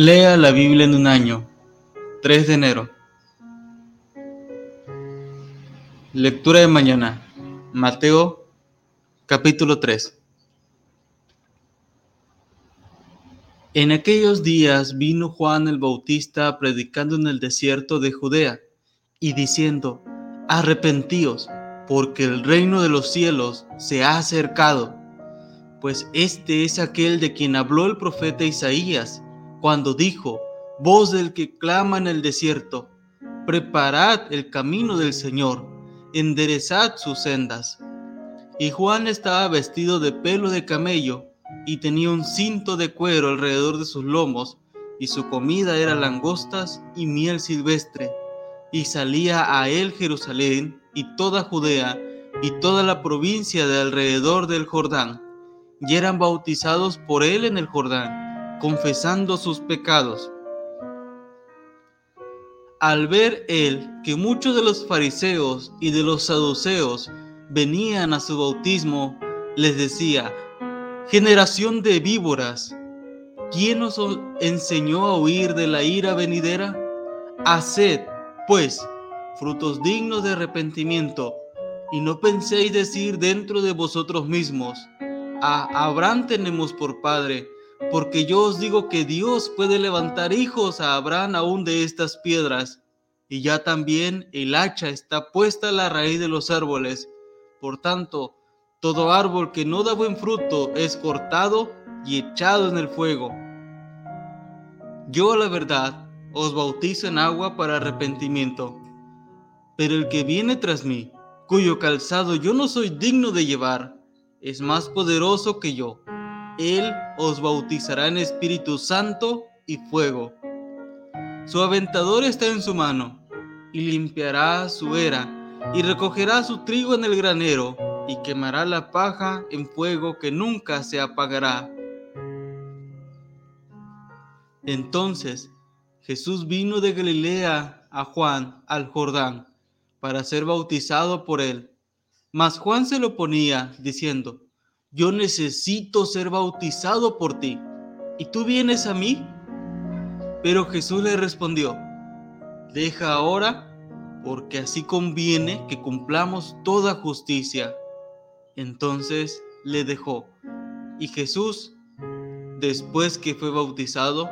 Lea la Biblia en un año. 3 de enero. Lectura de mañana. Mateo capítulo 3. En aquellos días vino Juan el Bautista predicando en el desierto de Judea y diciendo, arrepentíos, porque el reino de los cielos se ha acercado. Pues este es aquel de quien habló el profeta Isaías cuando dijo, voz del que clama en el desierto, preparad el camino del Señor, enderezad sus sendas. Y Juan estaba vestido de pelo de camello y tenía un cinto de cuero alrededor de sus lomos, y su comida era langostas y miel silvestre. Y salía a él Jerusalén y toda Judea y toda la provincia de alrededor del Jordán, y eran bautizados por él en el Jordán confesando sus pecados. Al ver él que muchos de los fariseos y de los saduceos venían a su bautismo, les decía, generación de víboras, ¿quién os enseñó a huir de la ira venidera? Haced, pues, frutos dignos de arrepentimiento, y no penséis decir dentro de vosotros mismos, a Abraham tenemos por padre, porque yo os digo que Dios puede levantar hijos a Abraham aún de estas piedras. Y ya también el hacha está puesta a la raíz de los árboles. Por tanto, todo árbol que no da buen fruto es cortado y echado en el fuego. Yo, la verdad, os bautizo en agua para arrepentimiento. Pero el que viene tras mí, cuyo calzado yo no soy digno de llevar, es más poderoso que yo él os bautizará en Espíritu Santo y fuego. Su aventador está en su mano, y limpiará su era, y recogerá su trigo en el granero, y quemará la paja en fuego que nunca se apagará. Entonces Jesús vino de Galilea a Juan al Jordán para ser bautizado por él. Mas Juan se lo ponía, diciendo, yo necesito ser bautizado por ti, ¿y tú vienes a mí? Pero Jesús le respondió, deja ahora, porque así conviene que cumplamos toda justicia. Entonces le dejó, y Jesús, después que fue bautizado,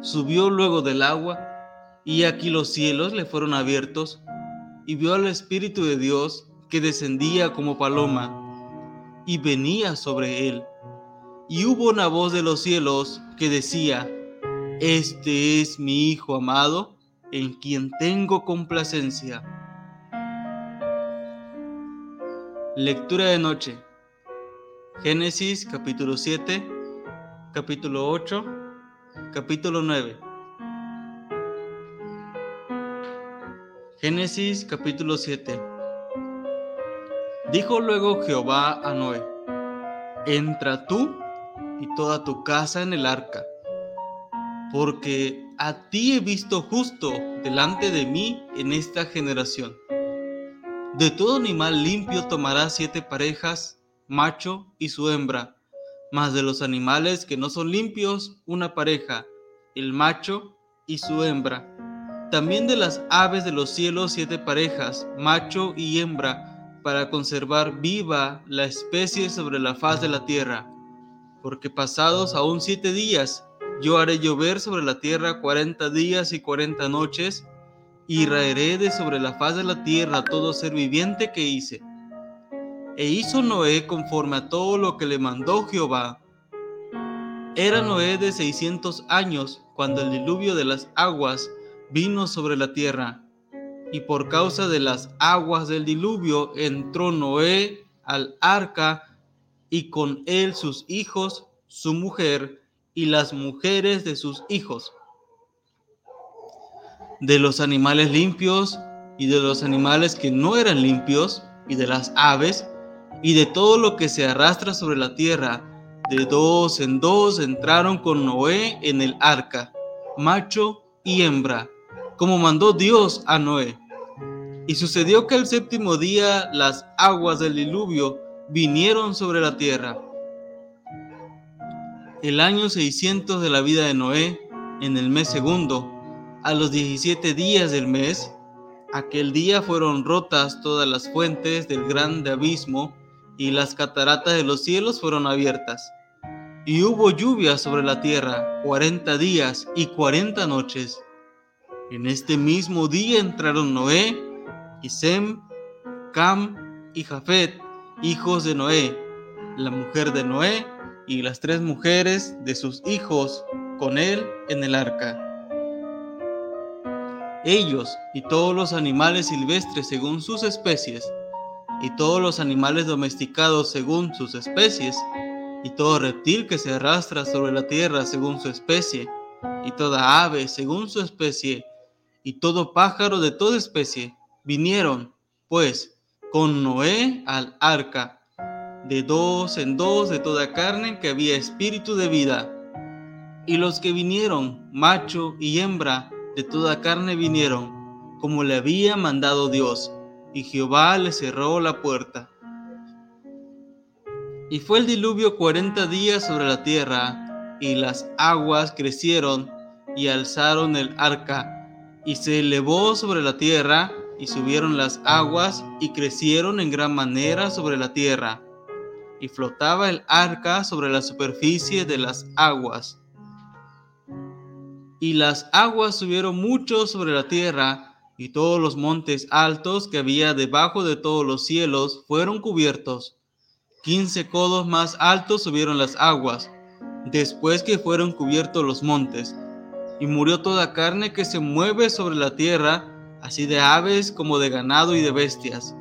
subió luego del agua, y aquí los cielos le fueron abiertos, y vio al Espíritu de Dios que descendía como paloma y venía sobre él. Y hubo una voz de los cielos que decía, Este es mi Hijo amado, en quien tengo complacencia. Lectura de noche. Génesis capítulo 7, capítulo 8, capítulo 9. Génesis capítulo 7. Dijo luego Jehová a Noé, entra tú y toda tu casa en el arca, porque a ti he visto justo delante de mí en esta generación. De todo animal limpio tomarás siete parejas, macho y su hembra, mas de los animales que no son limpios, una pareja, el macho y su hembra. También de las aves de los cielos siete parejas, macho y hembra, para conservar viva la especie sobre la faz de la tierra, porque pasados aún siete días, yo haré llover sobre la tierra cuarenta días y cuarenta noches, y raeré de sobre la faz de la tierra todo ser viviente que hice. E hizo Noé conforme a todo lo que le mandó Jehová. Era Noé de seiscientos años cuando el diluvio de las aguas vino sobre la tierra y por causa de las aguas del diluvio entró Noé al arca y con él sus hijos, su mujer y las mujeres de sus hijos. De los animales limpios y de los animales que no eran limpios y de las aves y de todo lo que se arrastra sobre la tierra, de dos en dos entraron con Noé en el arca, macho y hembra, como mandó Dios a Noé. Y sucedió que el séptimo día las aguas del diluvio vinieron sobre la tierra. El año 600 de la vida de Noé, en el mes segundo, a los 17 días del mes, aquel día fueron rotas todas las fuentes del grande abismo y las cataratas de los cielos fueron abiertas. Y hubo lluvia sobre la tierra cuarenta días y cuarenta noches. En este mismo día entraron Noé, y Sem, Cam y Jafet, hijos de Noé, la mujer de Noé y las tres mujeres de sus hijos con él en el arca. Ellos y todos los animales silvestres según sus especies, y todos los animales domesticados según sus especies, y todo reptil que se arrastra sobre la tierra según su especie, y toda ave según su especie, y todo pájaro de toda especie, vinieron, pues, con Noé al arca, de dos en dos de toda carne que había espíritu de vida. Y los que vinieron, macho y hembra, de toda carne vinieron, como le había mandado Dios, y Jehová le cerró la puerta. Y fue el diluvio cuarenta días sobre la tierra, y las aguas crecieron y alzaron el arca, y se elevó sobre la tierra, y subieron las aguas, y crecieron en gran manera sobre la tierra, y flotaba el arca sobre la superficie de las aguas y las aguas subieron mucho sobre la tierra, y todos los montes altos que había debajo de todos los cielos fueron cubiertos. Quince codos más altos subieron las aguas, después que fueron cubiertos los montes. Y murió toda carne que se mueve sobre la tierra, así de aves como de ganado y de bestias,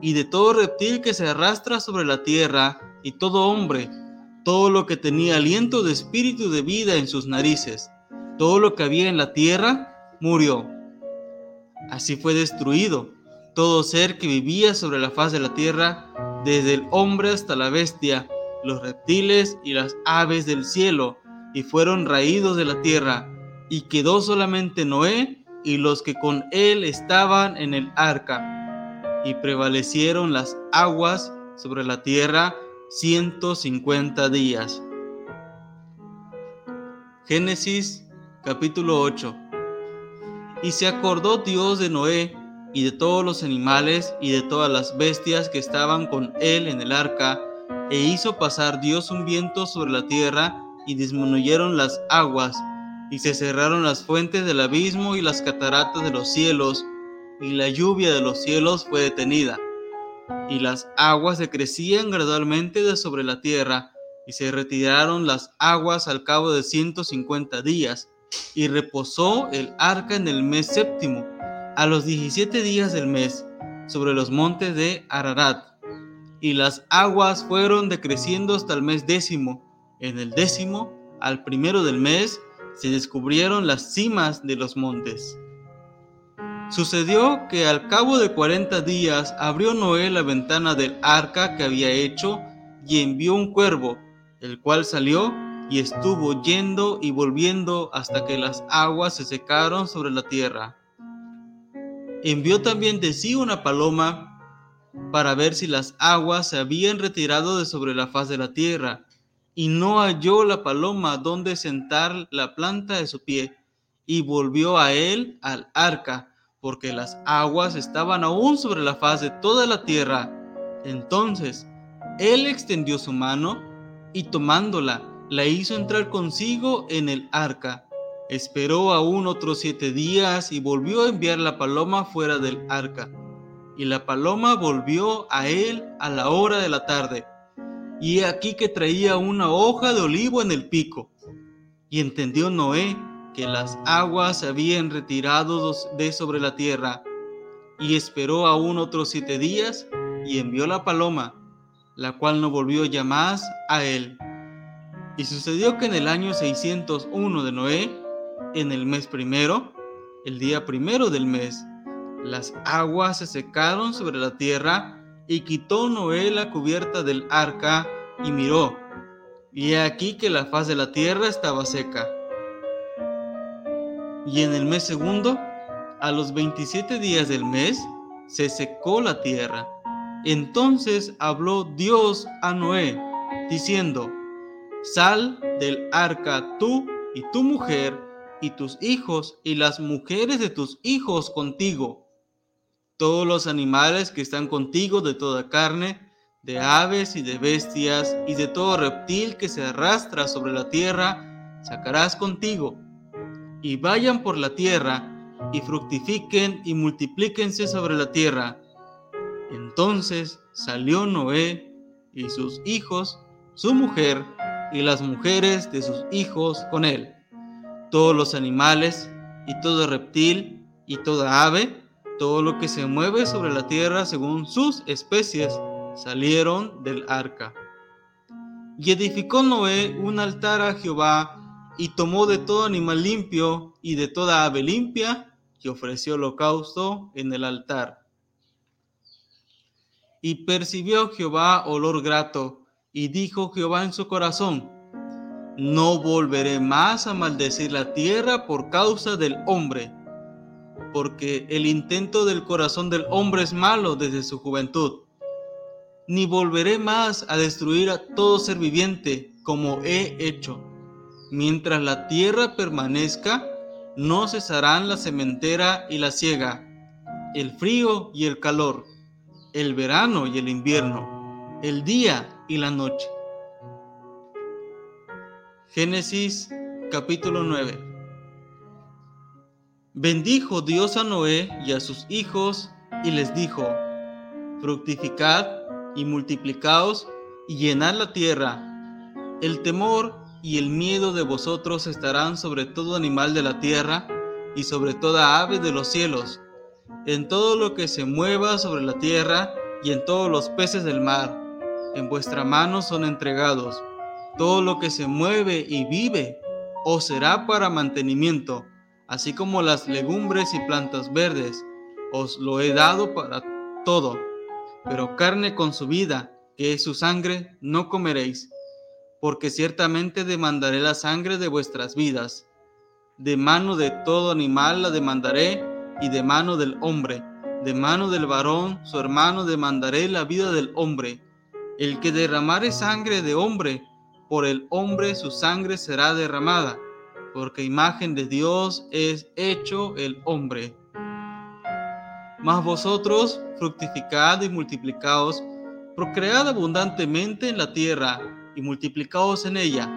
y de todo reptil que se arrastra sobre la tierra, y todo hombre, todo lo que tenía aliento de espíritu de vida en sus narices todo lo que había en la tierra murió. Así fue destruido todo ser que vivía sobre la faz de la tierra, desde el hombre hasta la bestia, los reptiles y las aves del cielo, y fueron raídos de la tierra, y quedó solamente Noé y los que con él estaban en el arca, y prevalecieron las aguas sobre la tierra ciento cincuenta días. Génesis capítulo 8. Y se acordó Dios de Noé y de todos los animales y de todas las bestias que estaban con él en el arca, e hizo pasar Dios un viento sobre la tierra, y disminuyeron las aguas, y se cerraron las fuentes del abismo y las cataratas de los cielos, y la lluvia de los cielos fue detenida. Y las aguas se crecían gradualmente de sobre la tierra, y se retiraron las aguas al cabo de ciento cincuenta días y reposó el arca en el mes séptimo, a los diecisiete días del mes, sobre los montes de Ararat. Y las aguas fueron decreciendo hasta el mes décimo. En el décimo, al primero del mes, se descubrieron las cimas de los montes. Sucedió que al cabo de cuarenta días abrió Noé la ventana del arca que había hecho y envió un cuervo, el cual salió y estuvo yendo y volviendo hasta que las aguas se secaron sobre la tierra. Envió también de sí una paloma para ver si las aguas se habían retirado de sobre la faz de la tierra, y no halló la paloma donde sentar la planta de su pie, y volvió a él al arca, porque las aguas estaban aún sobre la faz de toda la tierra. Entonces él extendió su mano y tomándola, la hizo entrar consigo en el arca. Esperó aún otros siete días y volvió a enviar la paloma fuera del arca. Y la paloma volvió a él a la hora de la tarde. Y aquí que traía una hoja de olivo en el pico. Y entendió Noé que las aguas se habían retirado de sobre la tierra. Y esperó aún otros siete días y envió la paloma, la cual no volvió ya más a él. Y sucedió que en el año 601 de Noé, en el mes primero, el día primero del mes, las aguas se secaron sobre la tierra y quitó Noé la cubierta del arca y miró. Y he aquí que la faz de la tierra estaba seca. Y en el mes segundo, a los 27 días del mes, se secó la tierra. Entonces habló Dios a Noé, diciendo, Sal del arca tú y tu mujer y tus hijos y las mujeres de tus hijos contigo. Todos los animales que están contigo de toda carne, de aves y de bestias y de todo reptil que se arrastra sobre la tierra, sacarás contigo. Y vayan por la tierra y fructifiquen y multiplíquense sobre la tierra. Entonces salió Noé y sus hijos, su mujer y las mujeres de sus hijos con él todos los animales y todo reptil y toda ave, todo lo que se mueve sobre la tierra según sus especies, salieron del arca. Y edificó Noé un altar a Jehová y tomó de todo animal limpio y de toda ave limpia y ofreció holocausto en el altar. Y percibió Jehová olor grato, y dijo Jehová en su corazón, no volveré más a maldecir la tierra por causa del hombre, porque el intento del corazón del hombre es malo desde su juventud. Ni volveré más a destruir a todo ser viviente como he hecho. Mientras la tierra permanezca, no cesarán la sementera y la siega, el frío y el calor, el verano y el invierno, el día y la noche Génesis capítulo 9. Bendijo Dios a Noé y a sus hijos y les dijo, fructificad y multiplicaos y llenad la tierra. El temor y el miedo de vosotros estarán sobre todo animal de la tierra y sobre toda ave de los cielos, en todo lo que se mueva sobre la tierra y en todos los peces del mar. En vuestra mano son entregados todo lo que se mueve y vive os será para mantenimiento, así como las legumbres y plantas verdes, os lo he dado para todo. Pero carne con su vida, que es su sangre, no comeréis, porque ciertamente demandaré la sangre de vuestras vidas. De mano de todo animal la demandaré, y de mano del hombre, de mano del varón, su hermano, demandaré la vida del hombre. El que derramare sangre de hombre, por el hombre su sangre será derramada, porque imagen de Dios es hecho el hombre. Mas vosotros fructificad y multiplicaos, procread abundantemente en la tierra y multiplicaos en ella.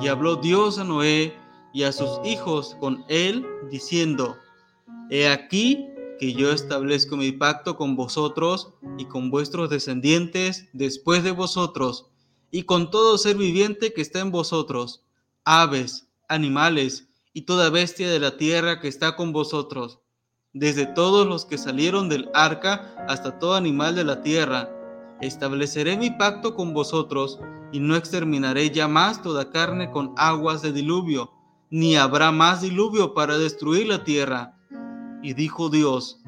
Y habló Dios a Noé y a sus hijos con él, diciendo, He aquí que yo establezco mi pacto con vosotros y con vuestros descendientes después de vosotros y con todo ser viviente que está en vosotros, aves, animales y toda bestia de la tierra que está con vosotros, desde todos los que salieron del arca hasta todo animal de la tierra. Estableceré mi pacto con vosotros y no exterminaré ya más toda carne con aguas de diluvio, ni habrá más diluvio para destruir la tierra. Y dijo Dios,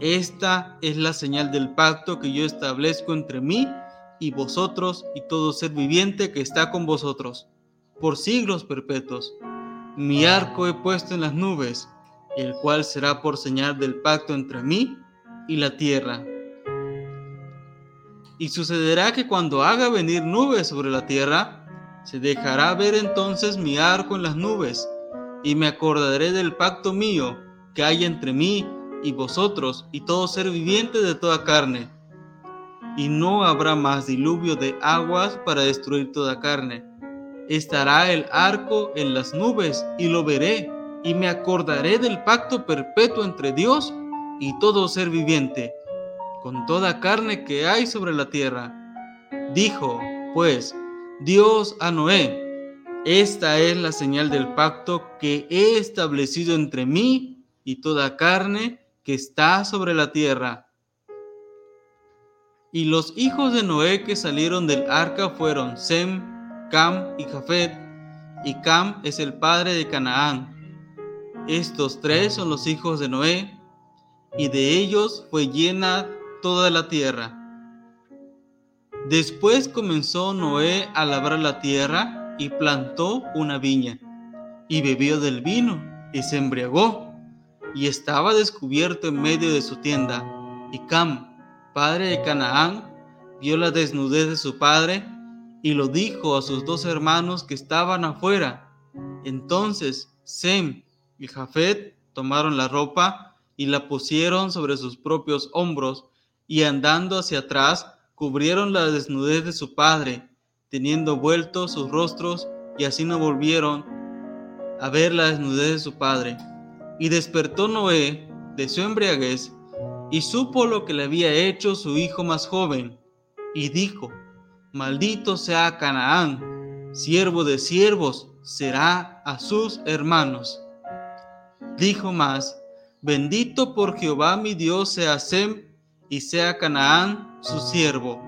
esta es la señal del pacto que yo establezco entre mí y vosotros y todo ser viviente que está con vosotros, por siglos perpetuos. Mi arco he puesto en las nubes, el cual será por señal del pacto entre mí y la tierra. Y sucederá que cuando haga venir nubes sobre la tierra, se dejará ver entonces mi arco en las nubes, y me acordaré del pacto mío que hay entre mí y vosotros y todo ser viviente de toda carne y no habrá más diluvio de aguas para destruir toda carne. Estará el arco en las nubes y lo veré, y me acordaré del pacto perpetuo entre Dios y todo ser viviente, con toda carne que hay sobre la tierra. Dijo, pues, Dios a Noé, esta es la señal del pacto que he establecido entre mí y toda carne que está sobre la tierra y los hijos de Noé que salieron del arca fueron Sem, Cam y Jafet, y Cam es el padre de Canaán. Estos tres son los hijos de Noé, y de ellos fue llena toda la tierra. Después comenzó Noé a labrar la tierra y plantó una viña, y bebió del vino, y se embriagó, y estaba descubierto en medio de su tienda, y Cam, padre de Canaán, vio la desnudez de su padre y lo dijo a sus dos hermanos que estaban afuera. Entonces Sem y Jafet tomaron la ropa y la pusieron sobre sus propios hombros y andando hacia atrás cubrieron la desnudez de su padre, teniendo vueltos sus rostros y así no volvieron a ver la desnudez de su padre. Y despertó Noé de su embriaguez y supo lo que le había hecho su hijo más joven, y dijo, Maldito sea Canaán, siervo de siervos será a sus hermanos. Dijo más, Bendito por Jehová mi Dios sea Sem y sea Canaán su siervo.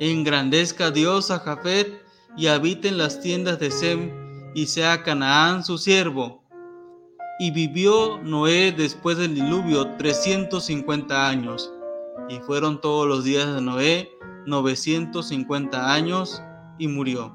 Engrandezca Dios a Jafet y habite en las tiendas de Sem y sea Canaán su siervo. Y vivió Noé después del diluvio 350 años, y fueron todos los días de Noé 950 años, y murió.